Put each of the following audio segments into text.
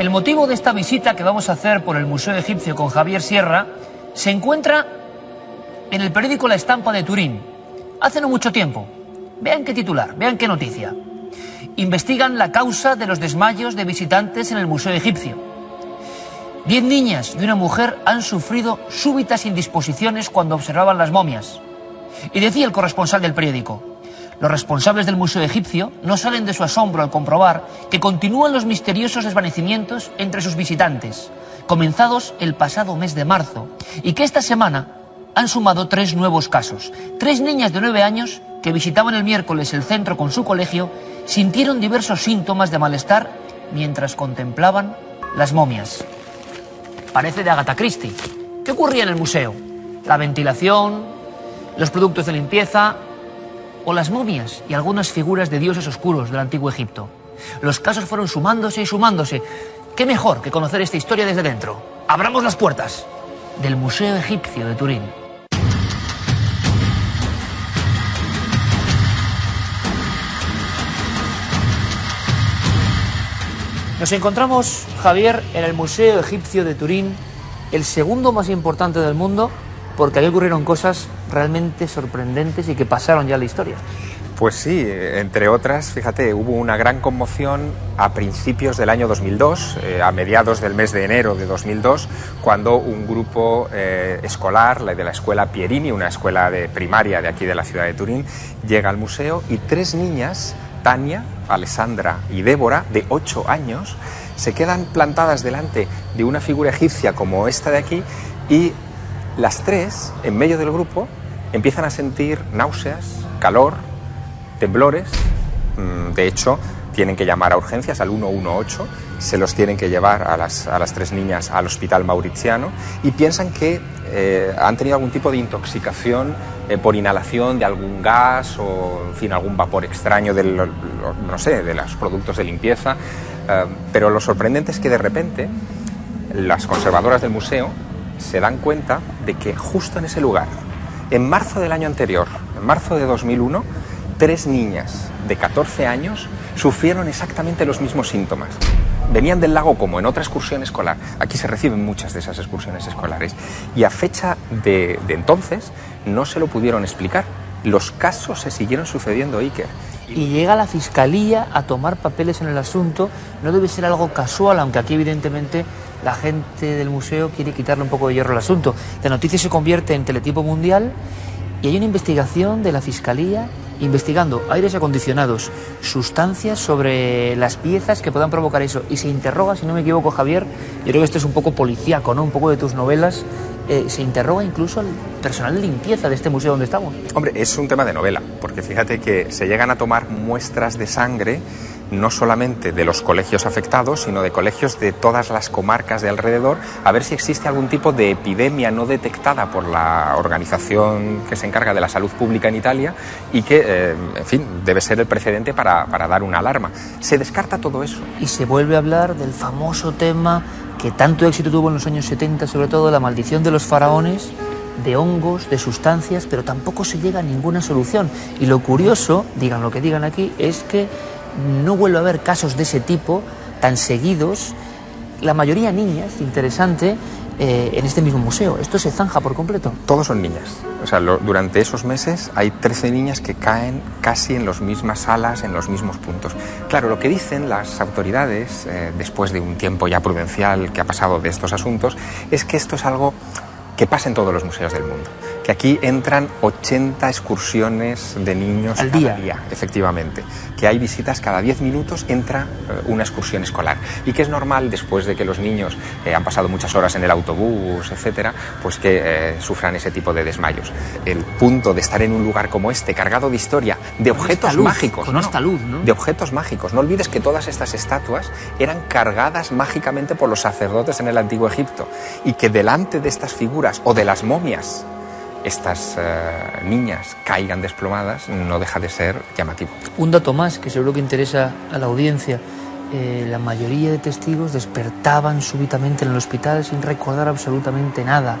El motivo de esta visita que vamos a hacer por el Museo Egipcio con Javier Sierra se encuentra en el periódico La Estampa de Turín, hace no mucho tiempo. Vean qué titular, vean qué noticia. Investigan la causa de los desmayos de visitantes en el Museo Egipcio. Diez niñas y una mujer han sufrido súbitas indisposiciones cuando observaban las momias. Y decía el corresponsal del periódico, los responsables del Museo Egipcio no salen de su asombro al comprobar que continúan los misteriosos desvanecimientos entre sus visitantes, comenzados el pasado mes de marzo, y que esta semana han sumado tres nuevos casos. Tres niñas de nueve años que visitaban el miércoles el centro con su colegio sintieron diversos síntomas de malestar mientras contemplaban las momias. Parece de Agatha Christie. ¿Qué ocurría en el museo? La ventilación, los productos de limpieza, o las momias y algunas figuras de dioses oscuros del antiguo Egipto. Los casos fueron sumándose y sumándose. ¿Qué mejor que conocer esta historia desde dentro? Abramos las puertas del Museo Egipcio de Turín. Nos encontramos, Javier, en el Museo Egipcio de Turín, el segundo más importante del mundo porque ahí ocurrieron cosas realmente sorprendentes y que pasaron ya la historia. Pues sí, entre otras, fíjate, hubo una gran conmoción a principios del año 2002, eh, a mediados del mes de enero de 2002, cuando un grupo eh, escolar, de la escuela Pierini, una escuela de primaria de aquí de la ciudad de Turín, llega al museo y tres niñas, Tania, Alessandra y Débora, de 8 años, se quedan plantadas delante de una figura egipcia como esta de aquí y las tres, en medio del grupo, empiezan a sentir náuseas, calor, temblores. Mm, de hecho, tienen que llamar a urgencias al 118, se los tienen que llevar a las, tres niñas al hospital mauriciano y piensan que eh, han tenido algún tipo de intoxicación eh, por inhalación de algún gas o, en fin, algún vapor extraño de, no sé, de los productos de limpieza. Eh, pero lo sorprendente es que de repente las conservadoras del museo se dan cuenta de que justo en ese lugar, en marzo del año anterior, en marzo de 2001, tres niñas de 14 años sufrieron exactamente los mismos síntomas. Venían del lago como en otra excursión escolar. Aquí se reciben muchas de esas excursiones escolares. Y a fecha de, entonces no se lo pudieron explicar. Los casos se siguieron sucediendo, Iker. Y llega la fiscalía a tomar papeles en el asunto. No debe ser algo casual, aunque aquí evidentemente la gente del museo quiere quitarle un poco de hierro al asunto. La noticia se convierte en teletipo mundial y hay una investigación de la Fiscalía investigando aires acondicionados, sustancias sobre las piezas que puedan provocar eso. Y se interroga, si no me equivoco, Javier, yo creo que esto es un poco policíaco, ¿no? Un poco de tus novelas. Eh, se interroga incluso al personal de limpieza de este museo donde estamos. Hombre, es un tema de novela, porque fíjate que se llegan a tomar muestras de sangre no solamente de los colegios afectados, sino de colegios de todas las comarcas de alrededor, a ver si existe algún tipo de epidemia no detectada por la organización que se encarga de la salud pública en Italia y que, eh, en fin, debe ser el precedente para, para dar una alarma. Se descarta todo eso. Y se vuelve a hablar del famoso tema que tanto éxito tuvo en los años 70, sobre todo la maldición de los faraones, de hongos, de sustancias, pero tampoco se llega a ninguna solución. Y lo curioso, digan lo que digan aquí, es que no vuelve a haber casos de ese tipo tan seguidos, la mayoría niñas, interesante, eh, en este mismo museo. ¿Esto se zanja por completo? Todos son niñas. O sea, durante esos meses hay 13 niñas que caen casi en las mismas salas, en los mismos puntos. Claro, lo que dicen las autoridades, eh, después de un tiempo ya prudencial que ha pasado de estos asuntos, es que esto es algo que pasa en todos los museos del mundo. Que aquí entran 80 excursiones de niños Al cada día. efectivamente. Que hay visitas cada 10 minutos, entra eh, una excursión escolar. Y que es normal, después de que los niños eh, han pasado muchas horas en el autobús, etcétera, pues que eh, sufran ese tipo de desmayos. El punto de estar en un lugar como este, cargado de historia, de objetos luz, mágicos. con esta luz, ¿no? De objetos mágicos. No olvides que todas estas estatuas eran cargadas mágicamente por los sacerdotes en el antiguo Egipto y que delante de estas figuras o de las momias estas eh, niñas caigan desplomadas no deja de ser llamativo. Un dato más que seguro que interesa a la audiencia. Eh, la mayoría de testigos despertaban súbitamente en el hospital sin recordar absolutamente nada.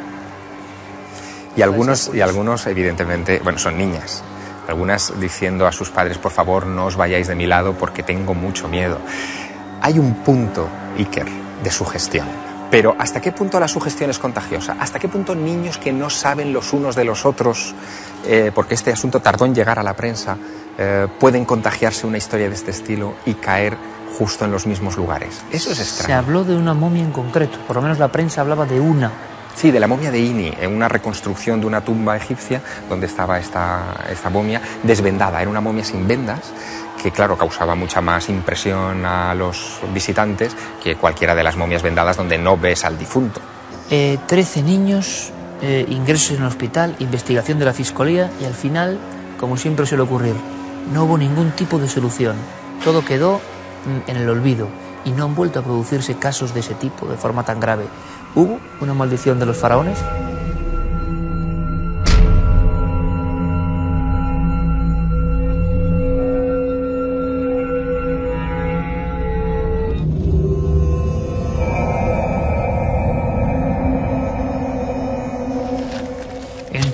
Y algunos, y algunos evidentemente, bueno, son niñas. Algunas diciendo a sus padres, por favor, no os vayáis de mi lado porque tengo mucho miedo. Hay un punto, Iker, de sugestión. Pero ¿hasta qué punto la sugestión es contagiosa? ¿Hasta qué punto niños que no saben los unos de los otros, eh, porque este asunto tardó en llegar a la prensa, eh, pueden contagiarse una historia de este estilo y caer justo en los mismos lugares? Eso es Se extraño. habló de una momia en concreto, por lo menos la prensa hablaba de una. Sí, de la momia de Ini, en una reconstrucción de una tumba egipcia donde estaba esta, esta momia desvendada. Era una momia sin vendas que, claro, causaba mucha más impresión a los visitantes que cualquiera de las momias vendadas donde no ves al difunto. Eh, 13 niños, eh, ingresos en el hospital, investigación de la fiscalía y al final, como siempre suele ocurrir, no hubo ningún tipo de solución. Todo quedó mm, en el olvido y no han vuelto a producirse casos de ese tipo de forma tan grave. ¿Hubo una maldición de los faraones?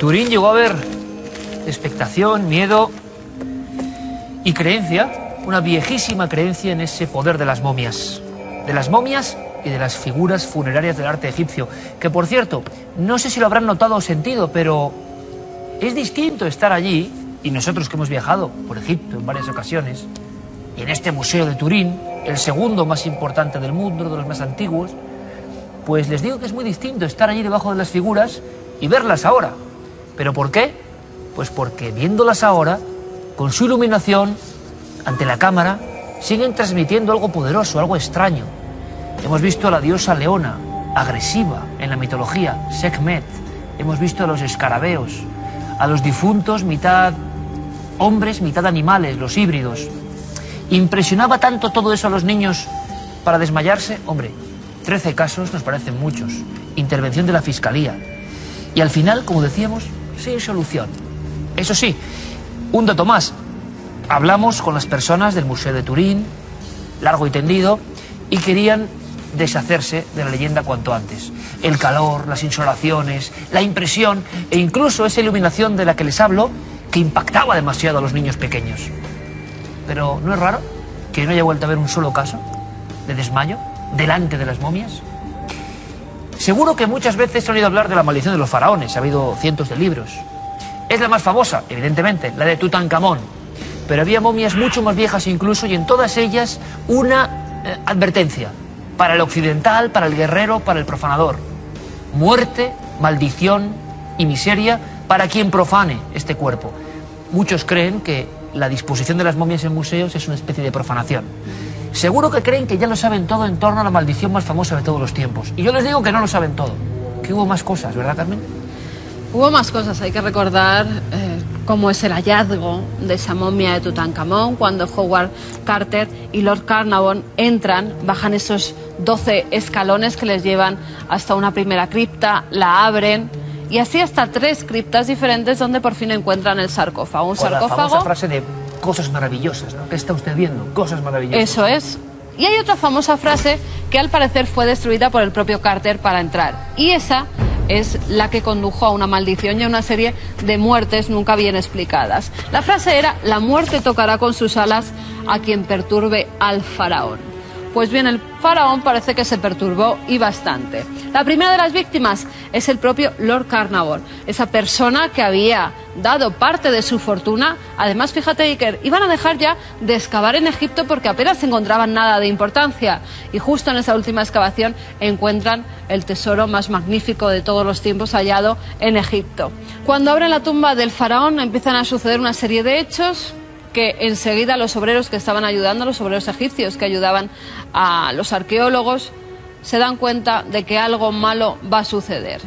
Turín llegó a haber expectación, miedo y creencia, una viejísima creencia en ese poder de las momias. De las momias y de las figuras funerarias del arte egipcio. Que por cierto, no sé si lo habrán notado o sentido, pero es distinto estar allí, y nosotros que hemos viajado por Egipto en varias ocasiones, y en este museo de Turín, el segundo más importante del mundo, uno de los más antiguos, pues les digo que es muy distinto estar allí debajo de las figuras y verlas ahora. ¿Pero por qué? Pues porque viéndolas ahora, con su iluminación, ante la cámara, siguen transmitiendo algo poderoso, algo extraño. Hemos visto a la diosa leona, agresiva en la mitología, Sekhmet. Hemos visto a los escarabeos, a los difuntos mitad hombres, mitad animales, los híbridos. ¿Impresionaba tanto todo eso a los niños para desmayarse? Hombre, 13 casos nos parecen muchos. Intervención de la Fiscalía. Y al final, como decíamos, sin solución. Eso sí, un dato más. Hablamos con las personas del Museo de Turín, largo y tendido, y querían deshacerse de la leyenda cuanto antes. El calor, las insolaciones, la impresión e incluso esa iluminación de la que les hablo que impactaba demasiado a los niños pequeños. Pero ¿no es raro que no haya vuelto a haber un solo caso de desmayo delante de las momias? Seguro que muchas veces se han oído hablar de la maldición de los faraones, ha habido cientos de libros. Es la más famosa, evidentemente, la de Tutankamón. Pero había momias mucho más viejas incluso y en todas ellas una eh, advertencia para el occidental, para el guerrero, para el profanador. Muerte, maldición y miseria para quien profane este cuerpo. Muchos creen que la disposición de las momias en museos es una especie de profanación. Seguro que creen que ya lo saben todo en torno a la maldición más famosa de todos los tiempos. Y yo les digo que no lo saben todo, que hubo más cosas, ¿verdad, Carmen? Hubo más cosas, hay que recordar eh, cómo es el hallazgo de esa momia de Tutankamón cuando Howard Carter y Lord Carnarvon entran, bajan esos 12 escalones que les llevan hasta una primera cripta, la abren y así hasta tres criptas diferentes donde por fin encuentran el sarcófago. Un Con la famosa sarcófago frase de cosas maravillosas, ¿no? ¿Qué está usted viendo? Cosas maravillosas. Eso es. Y hay otra famosa frase que al parecer fue destruida por el propio Carter para entrar. Y esa es la que condujo a una maldición y a una serie de muertes nunca bien explicadas. La frase era, la muerte tocará con sus alas a quien perturbe al faraón. Pues bien, el faraón parece que se perturbó y bastante. La primera de las víctimas es el propio Lord Carnarvon, esa persona que había dado parte de su fortuna. Además, fíjate, Iker, iban a dejar ya de excavar en Egipto porque apenas encontraban nada de importancia. Y justo en esa última excavación encuentran el tesoro más magnífico de todos los tiempos hallado en Egipto. Cuando abren la tumba del faraón empiezan a suceder una serie de hechos que enseguida los obreros que estaban ayudando, los obreros egipcios que ayudaban a los arqueólogos, se dan cuenta de que algo malo va a suceder.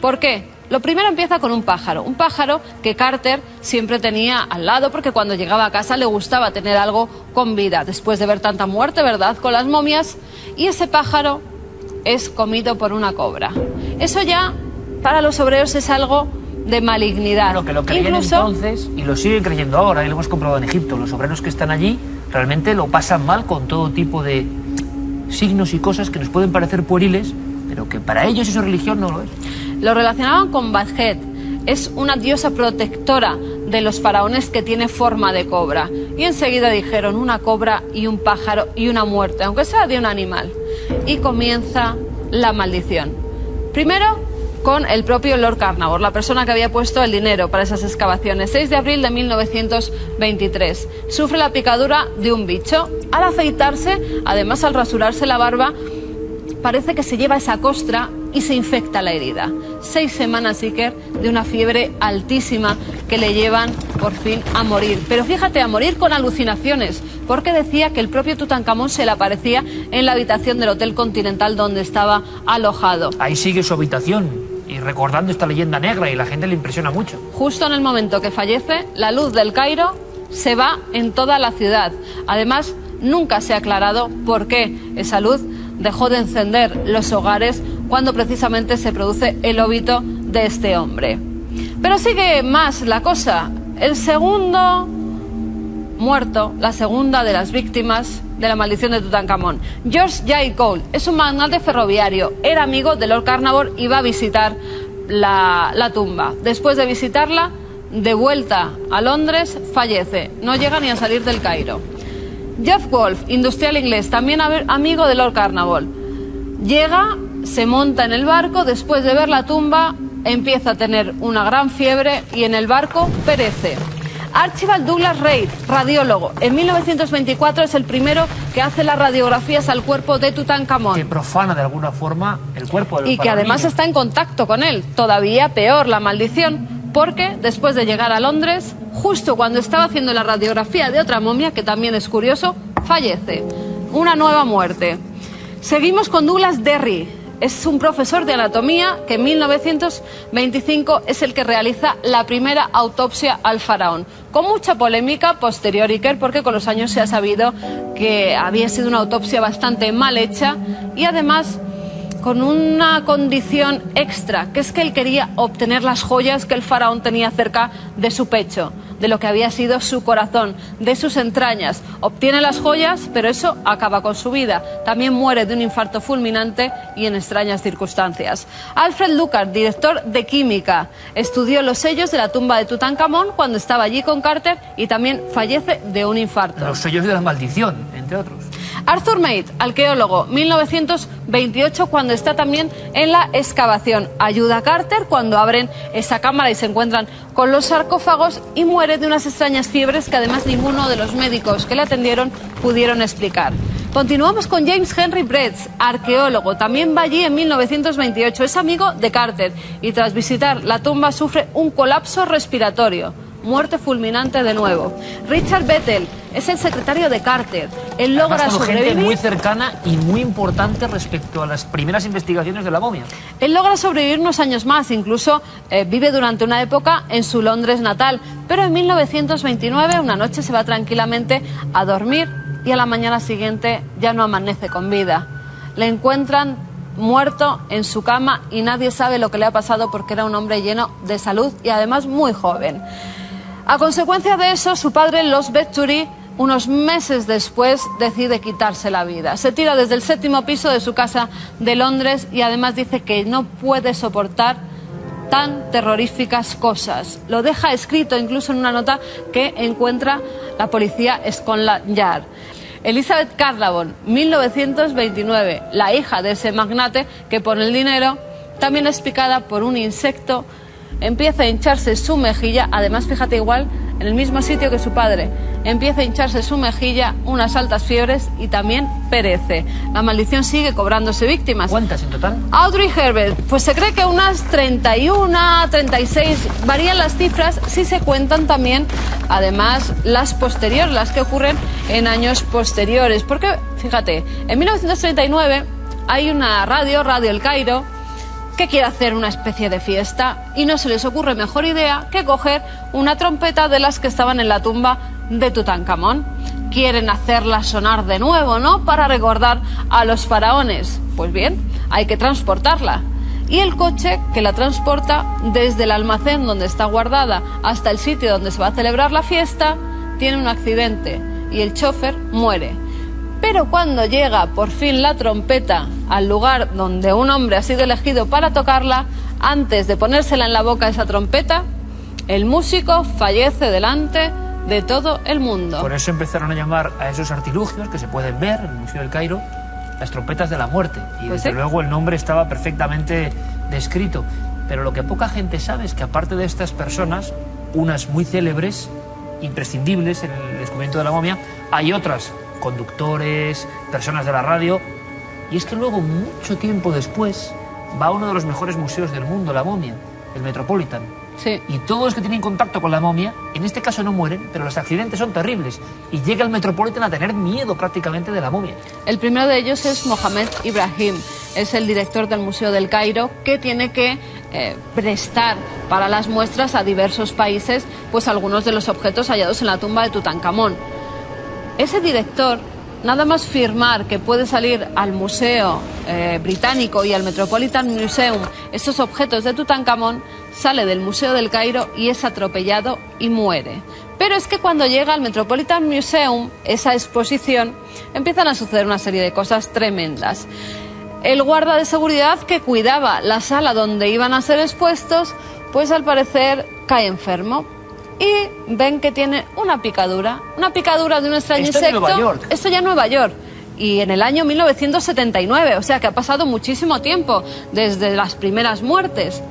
¿Por qué? Lo primero empieza con un pájaro, un pájaro que Carter siempre tenía al lado porque cuando llegaba a casa le gustaba tener algo con vida, después de ver tanta muerte, ¿verdad?, con las momias, y ese pájaro es comido por una cobra. Eso ya para los obreros es algo de malignidad. Lo que lo creían entonces y lo siguen creyendo ahora, y lo hemos comprobado en Egipto. Los obreros que están allí realmente lo pasan mal con todo tipo de signos y cosas que nos pueden parecer pueriles, pero que para ellos eso religión no lo es. Lo relacionaban con Badjet. Es una diosa protectora de los faraones que tiene forma de cobra. Y enseguida dijeron una cobra y un pájaro y una muerte, aunque sea de un animal. Y comienza la maldición. Primero con el propio Lord Carnarvon, la persona que había puesto el dinero para esas excavaciones. 6 de abril de 1923. Sufre la picadura de un bicho. Al afeitarse, además al rasurarse la barba, parece que se lleva esa costra y se infecta la herida. Seis semanas, Iker, de una fiebre altísima que le llevan por fin a morir. Pero fíjate, a morir con alucinaciones, porque decía que el propio Tutankamón se le aparecía en la habitación del Hotel Continental donde estaba alojado. Ahí sigue su habitación, y recordando esta leyenda negra y la gente le impresiona mucho. Justo en el momento que fallece, la luz del Cairo se va en toda la ciudad. Además, nunca se ha aclarado por qué esa luz dejó de encender los hogares cuando precisamente se produce el óbito de este hombre. Pero sigue más la cosa. El segundo muerto, la segunda de las víctimas de la maldición de Tutankamón. George J. Cole es un magnate ferroviario, era amigo de Lord Carnarvon y va a visitar la, tumba. Después de visitarla, de vuelta a Londres, fallece. No llega ni a salir del Cairo. Jeff Wolf, industrial inglés, también amigo de Lord Carnarvon. Llega, se monta en el barco, después de ver la tumba, empieza a tener una gran fiebre y en el barco perece. Archibald Douglas Reid, radiólogo. En 1924 es el primero que hace las radiografías al cuerpo de Tutankamón. Que profana de alguna forma el cuerpo del Y que además está en contacto con él. Todavía peor la maldición, porque después de llegar a Londres, justo cuando estaba haciendo la radiografía de otra momia, que también es curioso, fallece. Una nueva muerte. Seguimos con Douglas Derry, es un profesor de anatomía que en 1925 es el que realiza la primera autopsia al faraón. Con mucha polémica posterior, Iker, porque con los años se ha sabido que había sido una autopsia bastante mal hecha y además con una condición extra, que es que él quería obtener las joyas que el faraón tenía cerca de su pecho de lo que había sido su corazón, de sus entrañas. Obtiene las joyas, pero eso acaba con su vida. También muere de un infarto fulminante y en extrañas circunstancias. Alfred Lucas, director de química, estudió los sellos de la tumba de Tutankamón cuando estaba allí con Carter y también fallece de un infarto. Los sellos de la maldición, entre otros. Arthur Mead, arqueólogo, 1928, cuando está también en la excavación. Ayuda a Carter cuando abren esa cámara y se encuentran con los sarcófagos y muere de unas extrañas fiebres que además ninguno de los médicos que le atendieron pudieron explicar. Continuamos con James Henry Bretz, arqueólogo. También va allí en 1928. Es amigo de Carter y tras visitar la tumba sufre un colapso respiratorio muerte fulminante de nuevo. Richard Bettel es el secretario de Carter. Él logra sobrevivir. gente muy cercana y muy importante respecto a las primeras investigaciones de la momia. Él logra sobrevivir unos años más, incluso eh, vive durante una época en su Londres natal. Pero en 1929, una noche se va tranquilamente a dormir y a la mañana siguiente ya no amanece con vida. Le encuentran muerto en su cama y nadie sabe lo que le ha pasado porque era un hombre lleno de salud y además muy joven. A consecuencia de eso, su padre, Los Venturi, unos meses después decide quitarse la vida. Se tira desde el séptimo piso de su casa de Londres y además dice que no puede soportar tan terroríficas cosas. Lo deja escrito incluso en una nota que encuentra la policía Scotland Yard. Elizabeth Carnavon, 1929, la hija de ese magnate que pone el dinero, también es picada por un insecto, empieza a hincharse su mejilla, además fíjate igual, en el mismo sitio que su padre, empieza a hincharse su mejilla, unas altas fiebres y también perece. La maldición sigue cobrándose víctimas. ¿Cuántas en total? Audrey Herbert, pues se cree que unas 31, 36, varían las cifras si se cuentan también, además, las posteriores, las que ocurren en años posteriores. Porque, fíjate, en 1939 hay una radio, Radio El Cairo, que quiere hacer una especie de fiesta y no se les ocurre mejor idea que coger una trompeta de las que estaban en la tumba de Tutankamón. Quieren hacerla sonar de nuevo, ¿no? Para recordar a los faraones. Pues bien, hay que transportarla. Y el coche que la transporta desde el almacén donde está guardada hasta el sitio donde se va a celebrar la fiesta tiene un accidente y el chofer muere. Pero cuando llega por fin la trompeta al lugar donde un hombre ha sido elegido para tocarla, antes de ponérsela en la boca esa trompeta, el músico fallece delante de todo el mundo. Por eso empezaron a llamar a esos artilugios que se pueden ver en el Museo del Cairo las trompetas de la muerte. Y Pues desde sí. luego el nombre estaba perfectamente descrito. Pero lo que poca gente sabe es que aparte de estas personas, unas muy célebres, imprescindibles en el descubrimiento de la momia, hay otras, conductores, personas de la radio. Y es que luego, mucho tiempo después, va a uno de los mejores museos del mundo, la momia, el Metropolitan. Sí. Y todos los que tienen contacto con la momia, en este caso no mueren, pero los accidentes son terribles. Y llega el Metropolitan a tener miedo prácticamente de la momia. El primero de ellos es Mohamed Ibrahim, es el director del Museo del Cairo que tiene que eh, prestar para las muestras a diversos países pues algunos de los objetos hallados en la tumba de Tutankamón. Ese director, nada más firmar que puede salir al Museo eh, Británico y al Metropolitan Museum estos objetos de Tutankamón, sale del Museo del Cairo y es atropellado y muere. Pero es que cuando llega al Metropolitan Museum, esa exposición, empiezan a suceder una serie de cosas tremendas. El guarda de seguridad que cuidaba la sala donde iban a ser expuestos, pues al parecer cae enfermo. Y ven que tiene una picadura, una picadura de un extraño Esto en insecto. Nueva York. Esto ya en Nueva York. Y en el año 1979, o sea que ha pasado muchísimo tiempo desde las primeras muertes.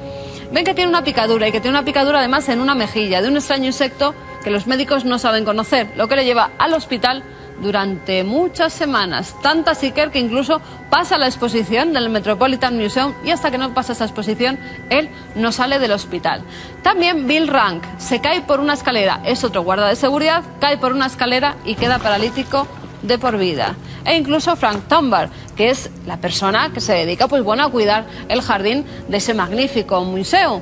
Ven que tiene una picadura y que tiene una picadura además en una mejilla de un extraño insecto que los médicos no saben conocer, lo que le lleva al hospital durante muchas semanas, tanta así que incluso pasa la exposición del Metropolitan Museum y hasta que no pasa esa exposición, él no sale del hospital. También Bill Rank se cae por una escalera, es otro guarda de seguridad, cae por una escalera y queda paralítico de por vida. E incluso Frank Tombar, que es la persona que se dedica pues bueno a cuidar el jardín de ese magnífico museo.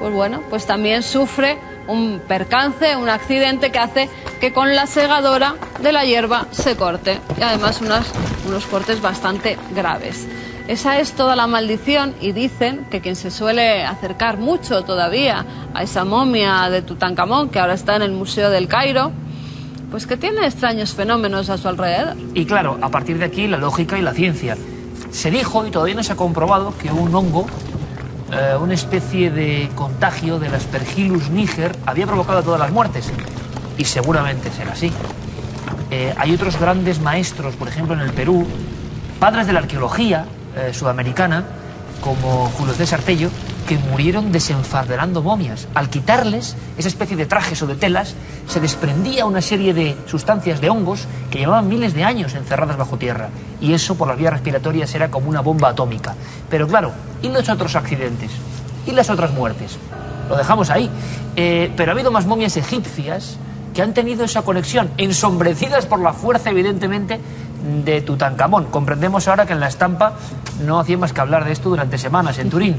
Pues bueno, pues también sufre un percance, un accidente que hace que con la segadora de la hierba se corte y además unas- unos cortes bastante graves. Esa es toda la maldición y dicen que quien se suele acercar mucho todavía a esa momia de Tutankamón que ahora está en el Museo del Cairo, pues que tiene extraños fenómenos a su alrededor. Y claro, a partir de aquí la lógica y la ciencia. Se dijo, y todavía no se ha comprobado, que un hongo, eh, una especie de contagio del Aspergillus niger, había provocado todas las muertes. Y seguramente será así. Eh, hay otros grandes maestros, por ejemplo en el Perú, padres de la arqueología eh, sudamericana, como Julio César Tello, que murieron desenfardelando momias. Al quitarles esa especie de trajes o de telas, se desprendía una serie de sustancias de hongos que llevaban miles de años encerradas bajo tierra. Y eso por las vías respiratorias era como una bomba atómica. Pero claro, ¿y los otros accidentes? ¿Y las otras muertes? Lo dejamos ahí. Eh, pero ha habido más momias egipcias que han tenido esa conexión, ensombrecidas por la fuerza, evidentemente, de Tutankamón. Comprendemos ahora que en la estampa no hacía más que hablar de esto durante semanas en Turín,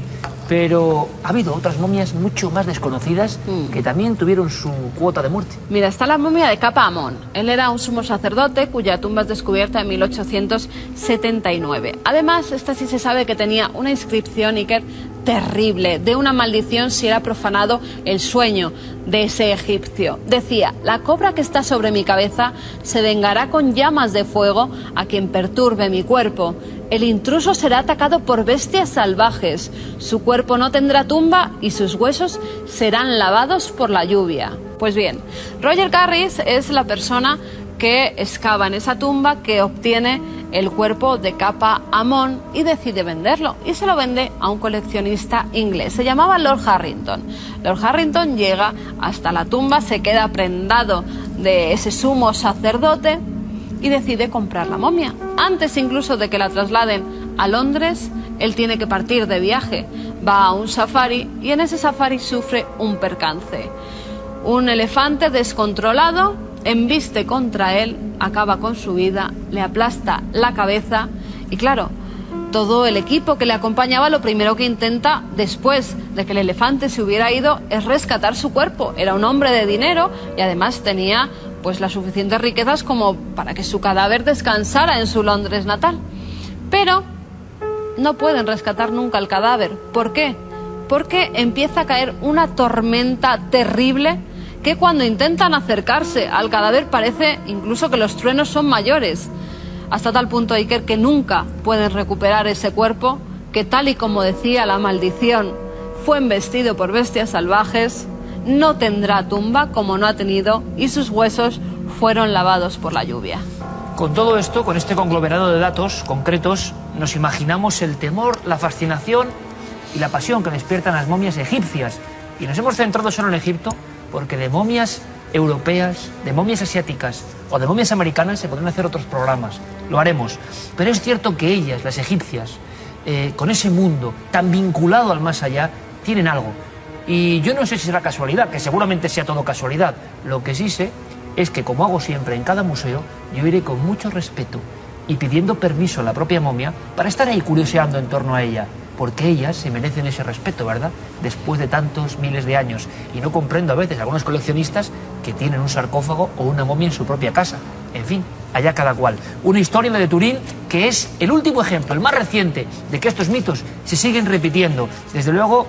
pero ha habido otras momias mucho más desconocidas que también tuvieron su cuota de muerte. Mira, está la momia de Capa Amón. Él era un sumo sacerdote cuya tumba es descubierta en 1879. Además, esta sí se sabe que tenía una inscripción, Iker, terrible, de una maldición si era profanado el sueño de ese egipcio. Decía, la cobra que está sobre mi cabeza se vengará con llamas de fuego a quien perturbe mi cuerpo. El intruso será atacado por bestias salvajes. Su cuerpo no tendrá tumba y sus huesos serán lavados por la lluvia. Pues bien, Roger Carris es la persona que excava en esa tumba, que obtiene el cuerpo de Capa Amon y decide venderlo. Y se lo vende a un coleccionista inglés. Se llamaba Lord Harrington. Lord Harrington llega hasta la tumba, se queda prendado de ese sumo sacerdote y decide comprar la momia. Antes incluso de que la trasladen a Londres, él tiene que partir de viaje. Va a un safari y en ese safari sufre un percance. Un elefante descontrolado embiste contra él, acaba con su vida, le aplasta la cabeza y claro, todo el equipo que le acompañaba lo primero que intenta después de que el elefante se hubiera ido es rescatar su cuerpo. Era un hombre de dinero y además tenía pues las suficientes riquezas como para que su cadáver descansara en su Londres natal. Pero no pueden rescatar nunca el cadáver. ¿Por qué? Porque empieza a caer una tormenta terrible que cuando intentan acercarse al cadáver parece incluso que los truenos son mayores. Hasta tal punto, Iker, que nunca pueden recuperar ese cuerpo que tal y como decía la maldición, fue embestido por bestias salvajes, no tendrá tumba como no ha tenido y sus huesos fueron lavados por la lluvia. Con todo esto, con este conglomerado de datos concretos, nos imaginamos el temor, la fascinación y la pasión que despiertan las momias egipcias. Y nos hemos centrado solo en Egipto porque de momias europeas, de momias asiáticas o de momias americanas se pueden hacer otros programas. Lo haremos. Pero es cierto que ellas, las egipcias, eh, con ese mundo tan vinculado al más allá, tienen algo. Y yo no sé si será casualidad, que seguramente sea todo casualidad. Lo que sí sé es que, como hago siempre en cada museo, yo iré con mucho respeto y pidiendo permiso a la propia momia para estar ahí curioseando en torno a ella, porque ellas se merecen ese respeto, ¿verdad? Después de tantos miles de años. Y no comprendo a veces a algunos coleccionistas que tienen un sarcófago o una momia en su propia casa. En fin, allá cada cual. Una historia de Turín que es el último ejemplo, el más reciente, de que estos mitos se siguen repitiendo. Desde luego,